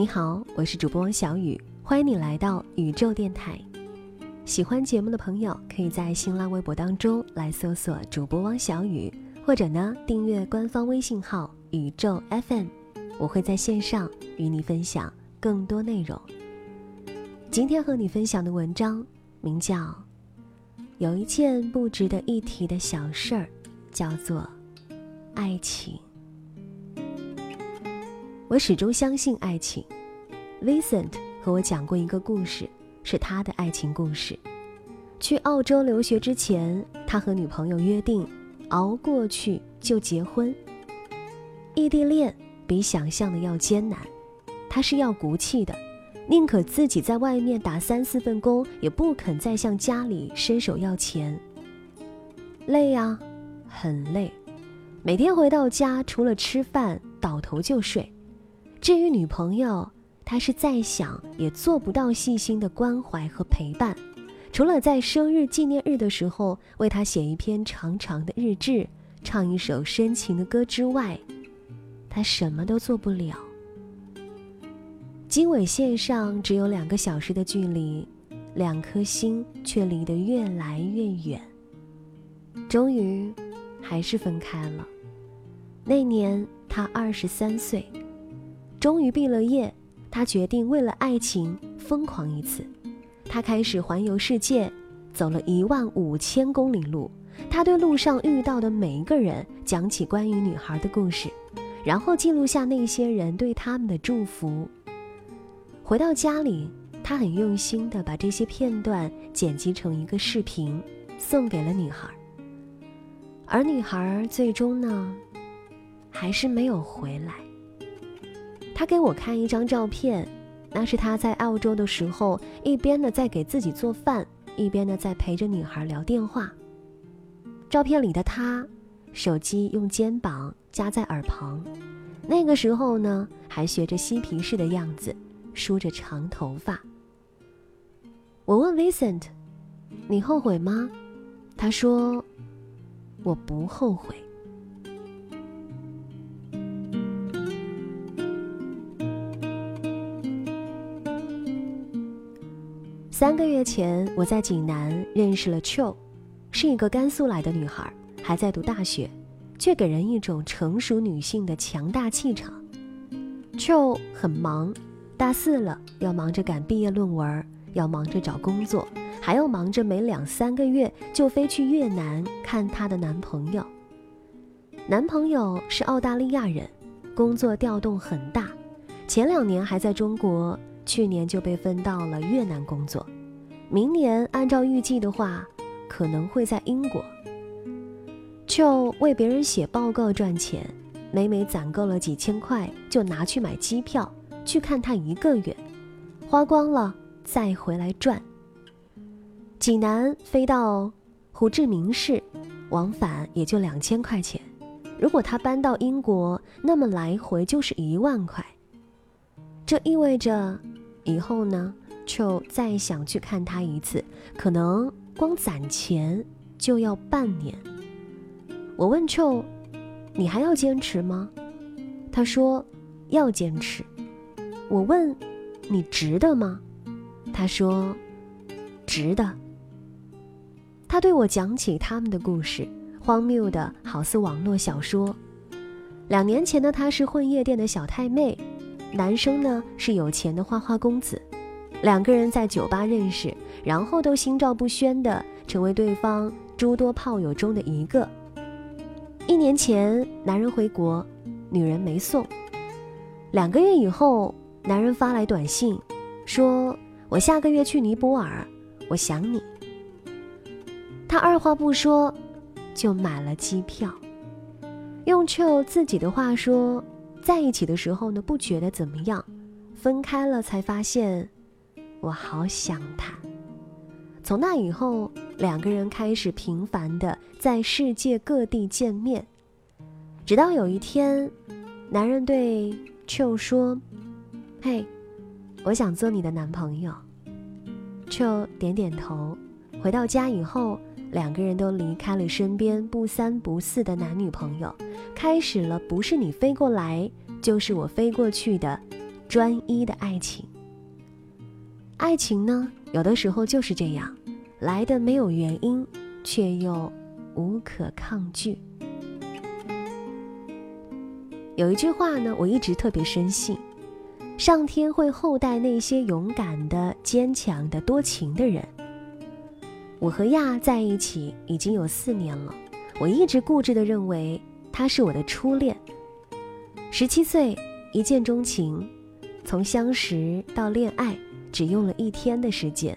你好，我是主播王小雨，欢迎你来到宇宙电台。喜欢节目的朋友，可以在新浪微博当中来搜索主播汪小雨，或者呢订阅官方微信号宇宙 FM，我会在线上与你分享更多内容。今天和你分享的文章名叫《有一件不值得一提的小事儿》，叫做爱情。我始终相信爱情。Vincent 和我讲过一个故事，是他的爱情故事。去澳洲留学之前，他和女朋友约定，熬过去就结婚。异地恋比想象的要艰难，他是要骨气的，宁可自己在外面打三四份工，也不肯再向家里伸手要钱。累呀，很累，每天回到家除了吃饭，倒头就睡。至于女朋友，他是再想也做不到细心的关怀和陪伴，除了在生日纪念日的时候为他写一篇长长的日志，唱一首深情的歌之外，他什么都做不了。经纬线上只有两个小时的距离，两颗心却离得越来越远。终于，还是分开了。那年他二十三岁。终于毕了业，他决定为了爱情疯狂一次。他开始环游世界，走了一万五千公里路。他对路上遇到的每一个人讲起关于女孩的故事，然后记录下那些人对他们的祝福。回到家里，他很用心地把这些片段剪辑成一个视频，送给了女孩。而女孩最终呢，还是没有回来。他给我看一张照片，那是他在澳洲的时候，一边呢在给自己做饭，一边呢在陪着女孩聊电话。照片里的他，手机用肩膀夹在耳旁，那个时候呢还学着嬉皮士的样子，梳着长头发。我问 Vincent：“ 你后悔吗？”他说：“我不后悔。”三个月前，我在济南认识了秋，是一个甘肃来的女孩，还在读大学，却给人一种成熟女性的强大气场。秋很忙，大四了要忙着赶毕业论文，要忙着找工作，还要忙着每两三个月就飞去越南看她的男朋友。男朋友是澳大利亚人，工作调动很大，前两年还在中国。去年就被分到了越南工作，明年按照预计的话，可能会在英国。就为别人写报告赚钱，每每攒够了几千块，就拿去买机票去看他一个月，花光了再回来赚。济南飞到胡志明市，往返也就两千块钱，如果他搬到英国，那么来回就是一万块。这意味着。以后呢，就再想去看他一次，可能光攒钱就要半年。我问秋：“你还要坚持吗？”他说：“要坚持。”我问：“你值得吗？”他说：“值得。”他对我讲起他们的故事，荒谬的好似网络小说。两年前的他是混夜店的小太妹。男生呢是有钱的花花公子，两个人在酒吧认识，然后都心照不宣的成为对方诸多炮友中的一个。一年前，男人回国，女人没送。两个月以后，男人发来短信，说：“我下个月去尼泊尔，我想你。”他二话不说，就买了机票。用秋自己的话说，在一起的时候呢，不觉得怎么样，分开了才发现，我好想他。从那以后，两个人开始频繁的在世界各地见面，直到有一天，男人对秋说：“嘿，我想做你的男朋友。”秋点点头。回到家以后，两个人都离开了身边不三不四的男女朋友，开始了不是你飞过来，就是我飞过去的专一的爱情。爱情呢，有的时候就是这样，来的没有原因，却又无可抗拒。有一句话呢，我一直特别深信：上天会厚待那些勇敢的、坚强的、多情的人。我和亚在一起已经有四年了，我一直固执的认为他是我的初恋。十七岁一见钟情，从相识到恋爱只用了一天的时间。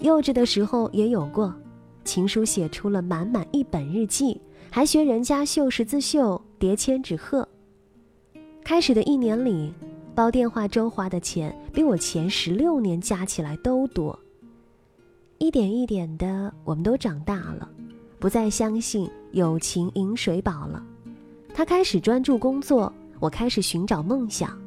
幼稚的时候也有过，情书写出了满满一本日记，还学人家绣十字绣、叠千纸鹤。开始的一年里，煲电话粥花的钱比我前十六年加起来都多。一点一点的，我们都长大了，不再相信友情饮水饱了。他开始专注工作，我开始寻找梦想。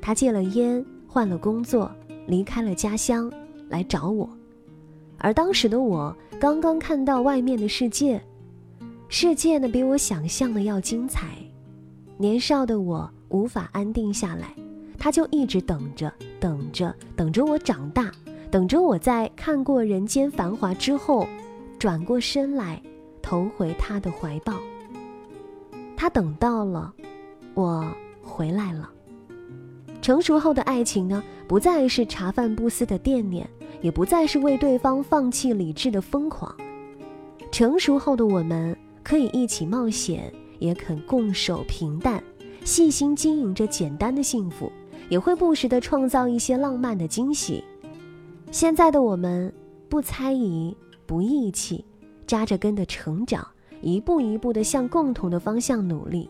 他戒了烟，换了工作，离开了家乡，来找我。而当时的我刚刚看到外面的世界，世界呢比我想象的要精彩。年少的我无法安定下来，他就一直等着，等着，等着我长大。等着我在看过人间繁华之后，转过身来，投回他的怀抱。他等到了，我回来了。成熟后的爱情呢，不再是茶饭不思的惦念，也不再是为对方放弃理智的疯狂。成熟后的我们，可以一起冒险，也肯共守平淡，细心经营着简单的幸福，也会不时的创造一些浪漫的惊喜。现在的我们，不猜疑，不义气，扎着根的成长，一步一步的向共同的方向努力。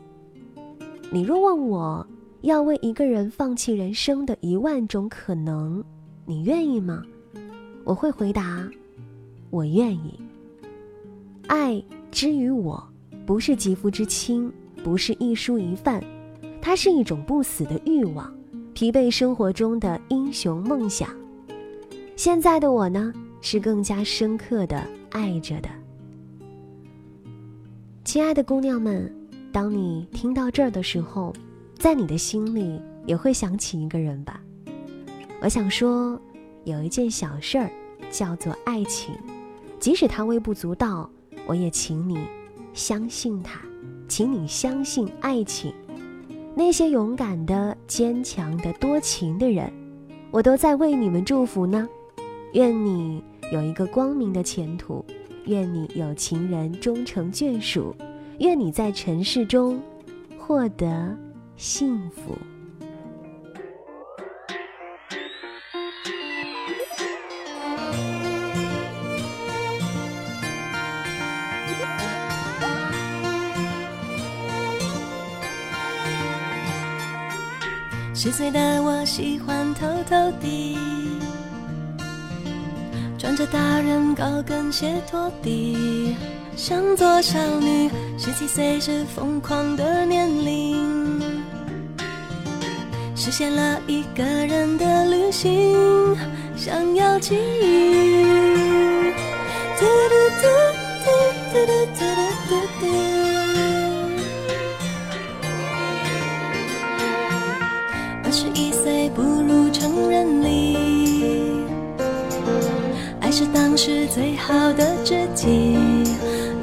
你若问我要为一个人放弃人生的一万种可能，你愿意吗？我会回答，我愿意。爱之于我，不是肌肤之亲，不是一蔬一饭，它是一种不死的欲望，疲惫生活中的英雄梦想。现在的我呢，是更加深刻的爱着的。亲爱的姑娘们，当你听到这儿的时候，在你的心里也会想起一个人吧？我想说，有一件小事儿，叫做爱情，即使它微不足道，我也请你相信它，请你相信爱情。那些勇敢的、坚强的、多情的人，我都在为你们祝福呢。愿你有一个光明的前途，愿你有情人终成眷属，愿你在尘世中获得幸福。十岁的我喜欢偷偷地。穿着大人高跟鞋拖地像做少女十七岁时疯狂的年龄。实现了一个人的旅行想要记忆嘟嘟嘟嘟嘟嘟嘟是当时最好的知己，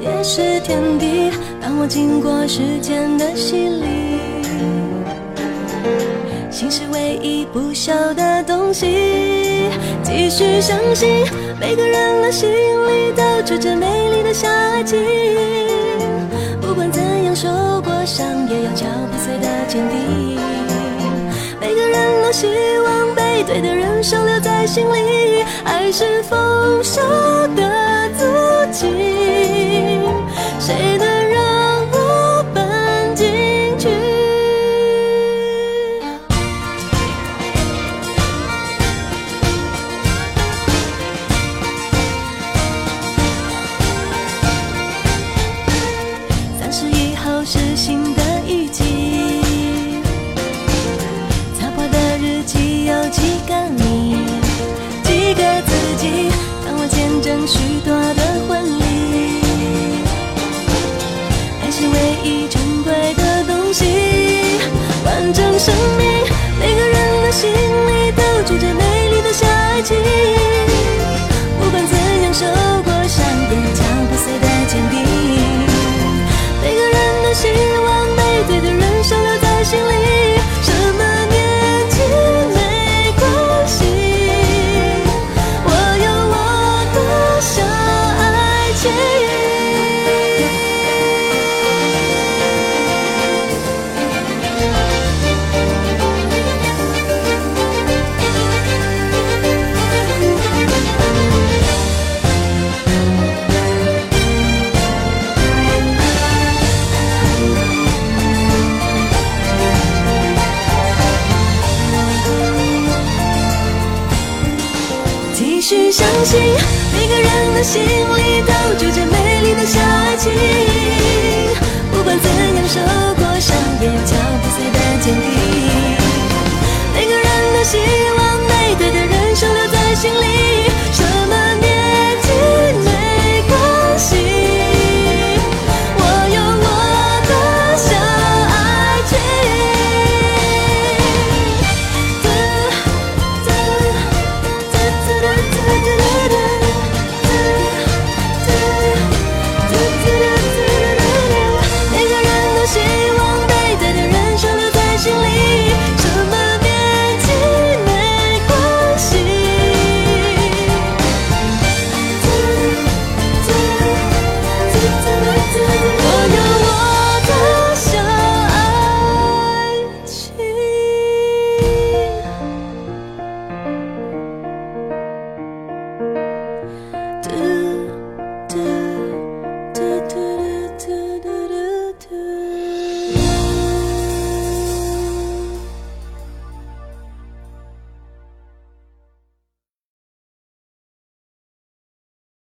也是天敌。当我经过时间的洗礼，心是唯一不朽的东西。继续相信，每个人的心里都住着美丽的小爱情。不管怎样受过伤，也要敲不碎的坚定。希望被对的人收留在心里。爱是丰收的足迹，谁真生命每个人的心里都住着美丽的小爱情